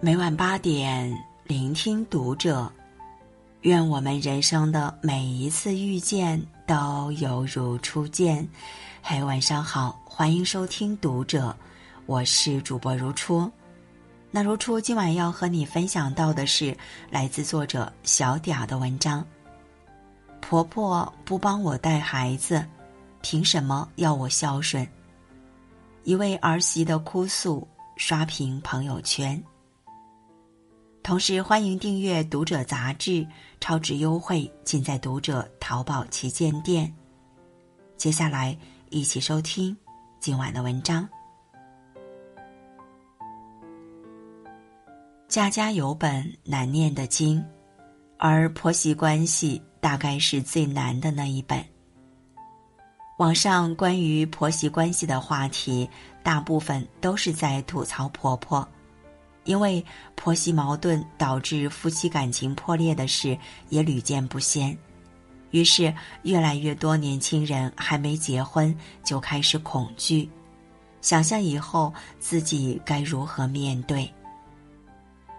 每晚八点，聆听读者。愿我们人生的每一次遇见都犹如初见。嘿，晚上好，欢迎收听《读者》，我是主播如初。那如初今晚要和你分享到的是来自作者小嗲的文章。婆婆不帮我带孩子，凭什么要我孝顺？一位儿媳的哭诉刷屏朋友圈。同时，欢迎订阅《读者》杂志，超值优惠尽在《读者》淘宝旗舰店。接下来，一起收听今晚的文章。家家有本难念的经，而婆媳关系大概是最难的那一本。网上关于婆媳关系的话题，大部分都是在吐槽婆婆。因为婆媳矛盾导致夫妻感情破裂的事也屡见不鲜，于是越来越多年轻人还没结婚就开始恐惧，想象以后自己该如何面对。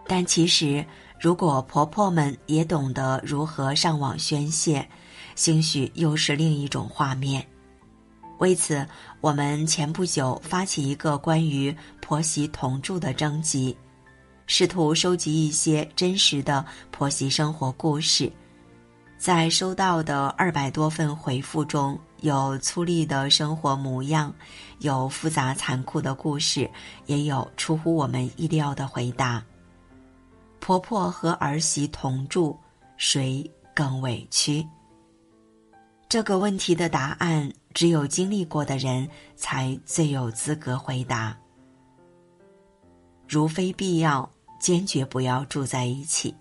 但其实，如果婆婆们也懂得如何上网宣泄，兴许又是另一种画面。为此，我们前不久发起一个关于婆媳同住的征集。试图收集一些真实的婆媳生活故事，在收到的二百多份回复中，有粗粝的生活模样，有复杂残酷的故事，也有出乎我们意料的回答。婆婆和儿媳同住，谁更委屈？这个问题的答案，只有经历过的人才最有资格回答。如非必要。坚决不要住在一起。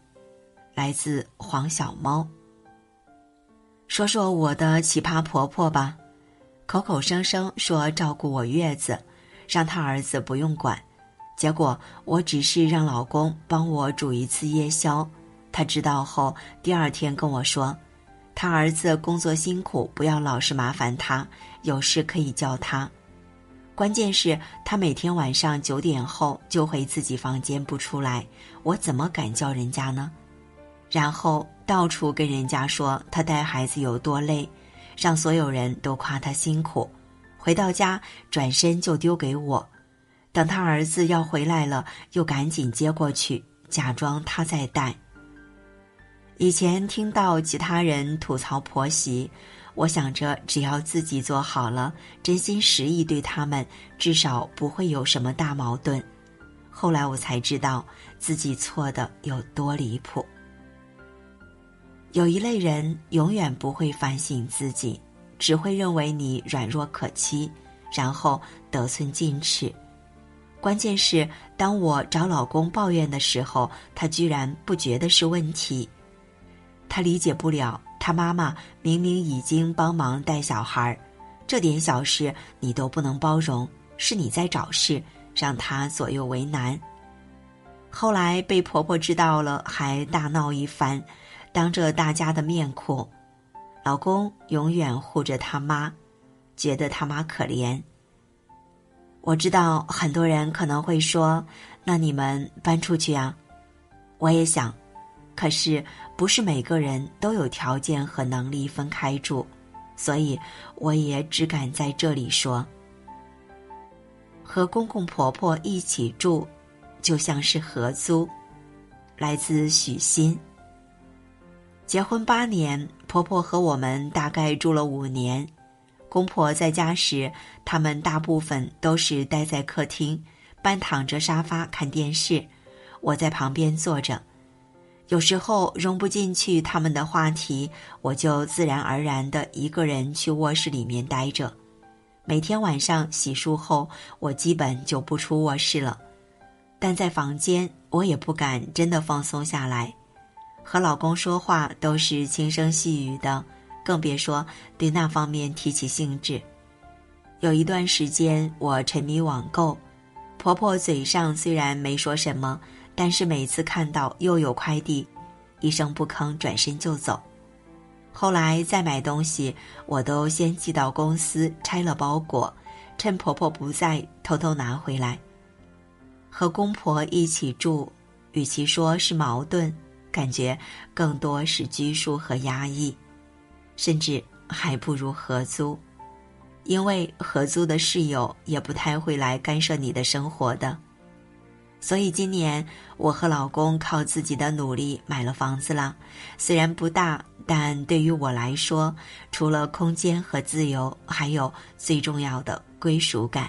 来自黄小猫。说说我的奇葩婆婆吧，口口声声说照顾我月子，让她儿子不用管，结果我只是让老公帮我煮一次夜宵，他知道后第二天跟我说，他儿子工作辛苦，不要老是麻烦他，有事可以叫他。关键是，他每天晚上九点后就回自己房间不出来，我怎么敢叫人家呢？然后到处跟人家说他带孩子有多累，让所有人都夸他辛苦。回到家，转身就丢给我，等他儿子要回来了，又赶紧接过去，假装他在带。以前听到其他人吐槽婆媳。我想着，只要自己做好了，真心实意对他们，至少不会有什么大矛盾。后来我才知道自己错的有多离谱。有一类人永远不会反省自己，只会认为你软弱可欺，然后得寸进尺。关键是，当我找老公抱怨的时候，他居然不觉得是问题，他理解不了。他妈妈明明已经帮忙带小孩这点小事你都不能包容，是你在找事，让他左右为难。后来被婆婆知道了，还大闹一番，当着大家的面哭。老公永远护着他妈，觉得他妈可怜。我知道很多人可能会说：“那你们搬出去啊？”我也想。可是，不是每个人都有条件和能力分开住，所以我也只敢在这里说：和公公婆婆一起住，就像是合租。来自许昕。结婚八年，婆婆和我们大概住了五年。公婆在家时，他们大部分都是待在客厅，半躺着沙发看电视，我在旁边坐着。有时候融不进去他们的话题，我就自然而然的一个人去卧室里面待着。每天晚上洗漱后，我基本就不出卧室了。但在房间，我也不敢真的放松下来，和老公说话都是轻声细语的，更别说对那方面提起兴致。有一段时间，我沉迷网购，婆婆嘴上虽然没说什么。但是每次看到又有快递，一声不吭转身就走。后来再买东西，我都先寄到公司拆了包裹，趁婆婆不在偷偷拿回来。和公婆一起住，与其说是矛盾，感觉更多是拘束和压抑，甚至还不如合租，因为合租的室友也不太会来干涉你的生活的。所以今年我和老公靠自己的努力买了房子了，虽然不大，但对于我来说，除了空间和自由，还有最重要的归属感。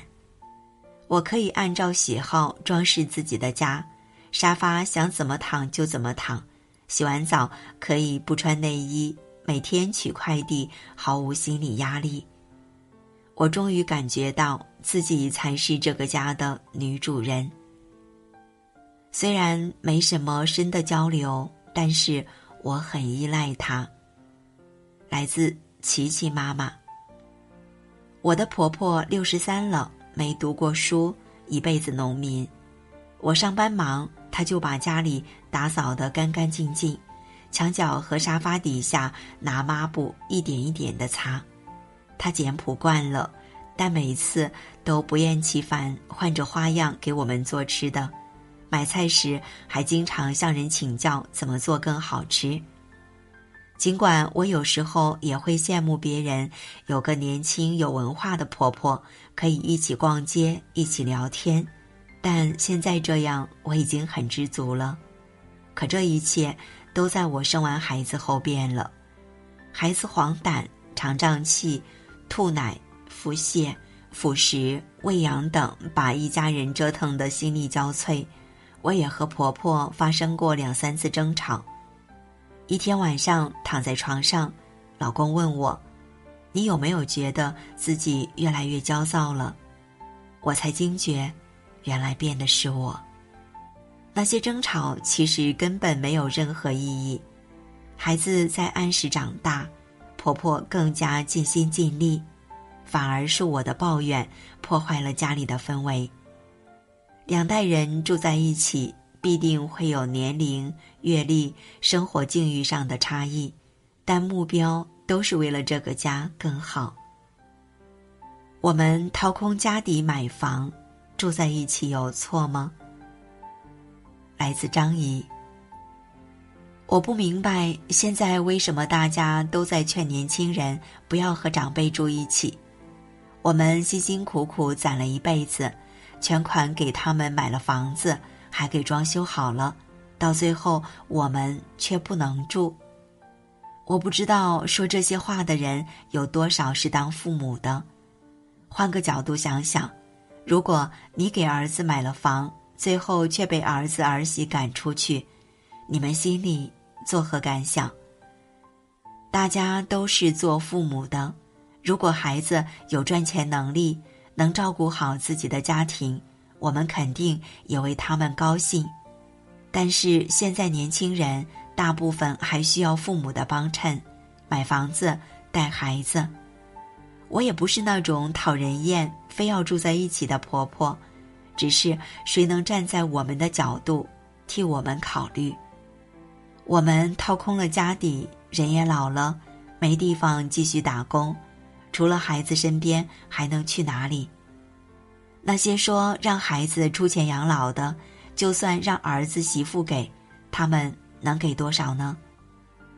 我可以按照喜好装饰自己的家，沙发想怎么躺就怎么躺，洗完澡可以不穿内衣，每天取快递毫无心理压力。我终于感觉到自己才是这个家的女主人。虽然没什么深的交流，但是我很依赖他。来自琪琪妈妈。我的婆婆六十三了，没读过书，一辈子农民。我上班忙，她就把家里打扫得干干净净，墙角和沙发底下拿抹布一点一点的擦。她简朴惯了，但每次都不厌其烦，换着花样给我们做吃的。买菜时还经常向人请教怎么做更好吃。尽管我有时候也会羡慕别人有个年轻有文化的婆婆，可以一起逛街、一起聊天，但现在这样我已经很知足了。可这一切都在我生完孩子后变了。孩子黄疸、肠胀气、吐奶、腹泻、辅食、喂养等，把一家人折腾得心力交瘁。我也和婆婆发生过两三次争吵。一天晚上躺在床上，老公问我：“你有没有觉得自己越来越焦躁了？”我才惊觉，原来变的是我。那些争吵其实根本没有任何意义。孩子在按时长大，婆婆更加尽心尽力，反而是我的抱怨破坏了家里的氛围。两代人住在一起，必定会有年龄、阅历、生活境遇上的差异，但目标都是为了这个家更好。我们掏空家底买房，住在一起有错吗？来自张怡。我不明白现在为什么大家都在劝年轻人不要和长辈住一起。我们辛辛苦苦攒了一辈子。全款给他们买了房子，还给装修好了，到最后我们却不能住。我不知道说这些话的人有多少是当父母的。换个角度想想，如果你给儿子买了房，最后却被儿子儿媳赶出去，你们心里作何感想？大家都是做父母的，如果孩子有赚钱能力。能照顾好自己的家庭，我们肯定也为他们高兴。但是现在年轻人大部分还需要父母的帮衬，买房子、带孩子。我也不是那种讨人厌、非要住在一起的婆婆，只是谁能站在我们的角度替我们考虑？我们掏空了家底，人也老了，没地方继续打工。除了孩子身边还能去哪里？那些说让孩子出钱养老的，就算让儿子媳妇给，他们能给多少呢？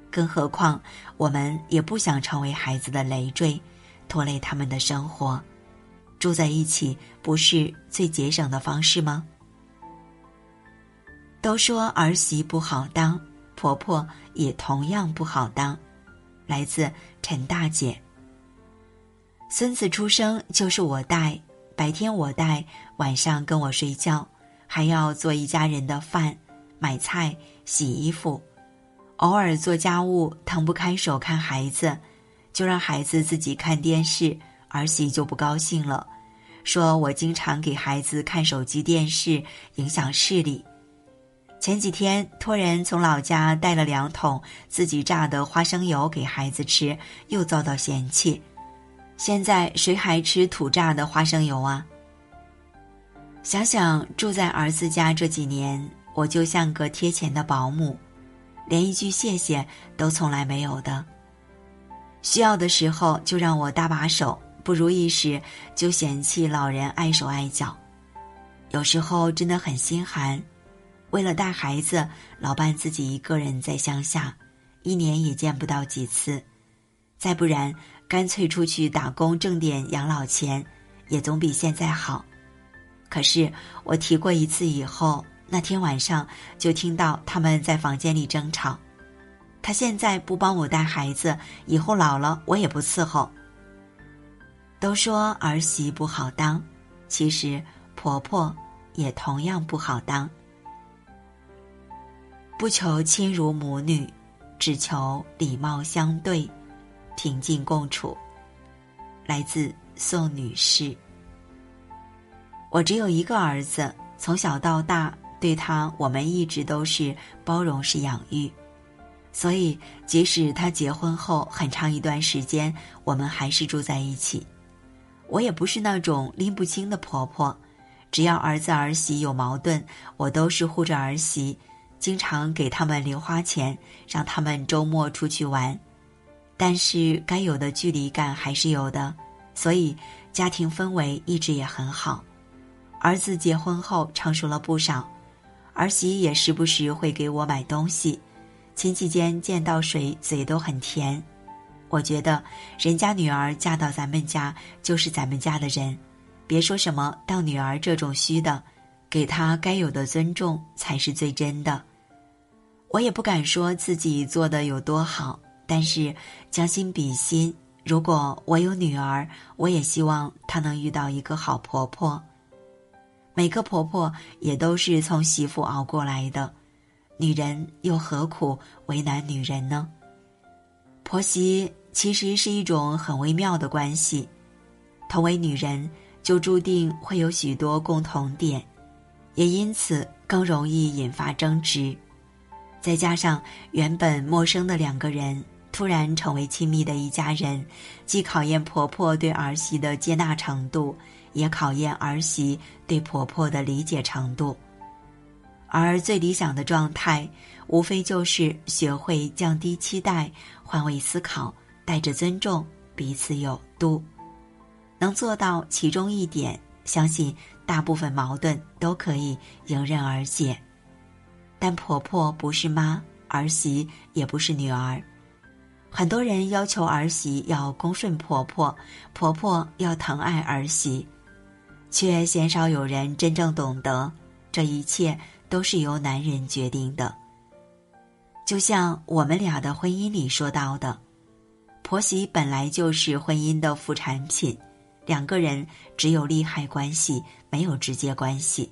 更何况我们也不想成为孩子的累赘，拖累他们的生活。住在一起不是最节省的方式吗？都说儿媳不好当，婆婆也同样不好当。来自陈大姐。孙子出生就是我带，白天我带，晚上跟我睡觉，还要做一家人的饭，买菜、洗衣服，偶尔做家务，腾不开手看孩子，就让孩子自己看电视，儿媳就不高兴了，说我经常给孩子看手机电视，影响视力。前几天托人从老家带了两桶自己榨的花生油给孩子吃，又遭到嫌弃。现在谁还吃土榨的花生油啊？想想住在儿子家这几年，我就像个贴钱的保姆，连一句谢谢都从来没有的。需要的时候就让我搭把手，不如意时就嫌弃老人碍手碍脚。有时候真的很心寒，为了带孩子，老伴自己一个人在乡下，一年也见不到几次。再不然，干脆出去打工挣点养老钱，也总比现在好。可是我提过一次以后，那天晚上就听到他们在房间里争吵。他现在不帮我带孩子，以后老了我也不伺候。都说儿媳不好当，其实婆婆也同样不好当。不求亲如母女，只求礼貌相对，平静共处。来自宋女士。我只有一个儿子，从小到大对他，我们一直都是包容式养育，所以即使他结婚后很长一段时间，我们还是住在一起。我也不是那种拎不清的婆婆，只要儿子儿媳有矛盾，我都是护着儿媳。经常给他们零花钱，让他们周末出去玩，但是该有的距离感还是有的，所以家庭氛围一直也很好。儿子结婚后成熟了不少，儿媳也时不时会给我买东西，亲戚间见到谁嘴都很甜。我觉得人家女儿嫁到咱们家就是咱们家的人，别说什么当女儿这种虚的，给她该有的尊重才是最真的。我也不敢说自己做的有多好，但是将心比心，如果我有女儿，我也希望她能遇到一个好婆婆。每个婆婆也都是从媳妇熬过来的，女人又何苦为难女人呢？婆媳其实是一种很微妙的关系，同为女人，就注定会有许多共同点，也因此更容易引发争执。再加上原本陌生的两个人突然成为亲密的一家人，既考验婆婆对儿媳的接纳程度，也考验儿媳对婆婆的理解程度。而最理想的状态，无非就是学会降低期待，换位思考，带着尊重，彼此有度。能做到其中一点，相信大部分矛盾都可以迎刃而解。但婆婆不是妈，儿媳也不是女儿。很多人要求儿媳要恭顺婆婆，婆婆要疼爱儿媳，却鲜少有人真正懂得，这一切都是由男人决定的。就像我们俩的婚姻里说到的，婆媳本来就是婚姻的副产品，两个人只有利害关系，没有直接关系。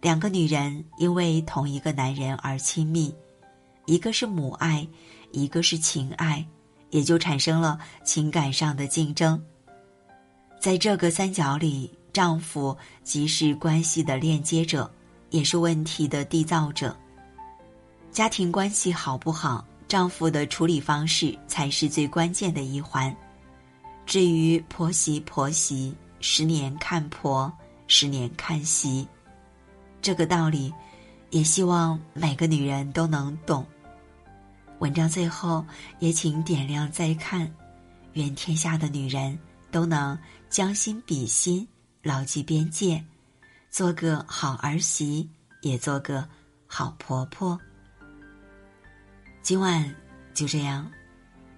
两个女人因为同一个男人而亲密，一个是母爱，一个是情爱，也就产生了情感上的竞争。在这个三角里，丈夫即是关系的链接者，也是问题的缔造者。家庭关系好不好，丈夫的处理方式才是最关键的一环。至于婆媳婆媳，十年看婆，十年看媳。这个道理，也希望每个女人都能懂。文章最后也请点亮再看，愿天下的女人都能将心比心，牢记边界，做个好儿媳，也做个好婆婆。今晚就这样，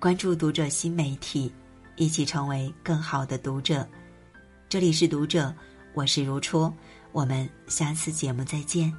关注读者新媒体，一起成为更好的读者。这里是读者，我是如初。我们下次节目再见。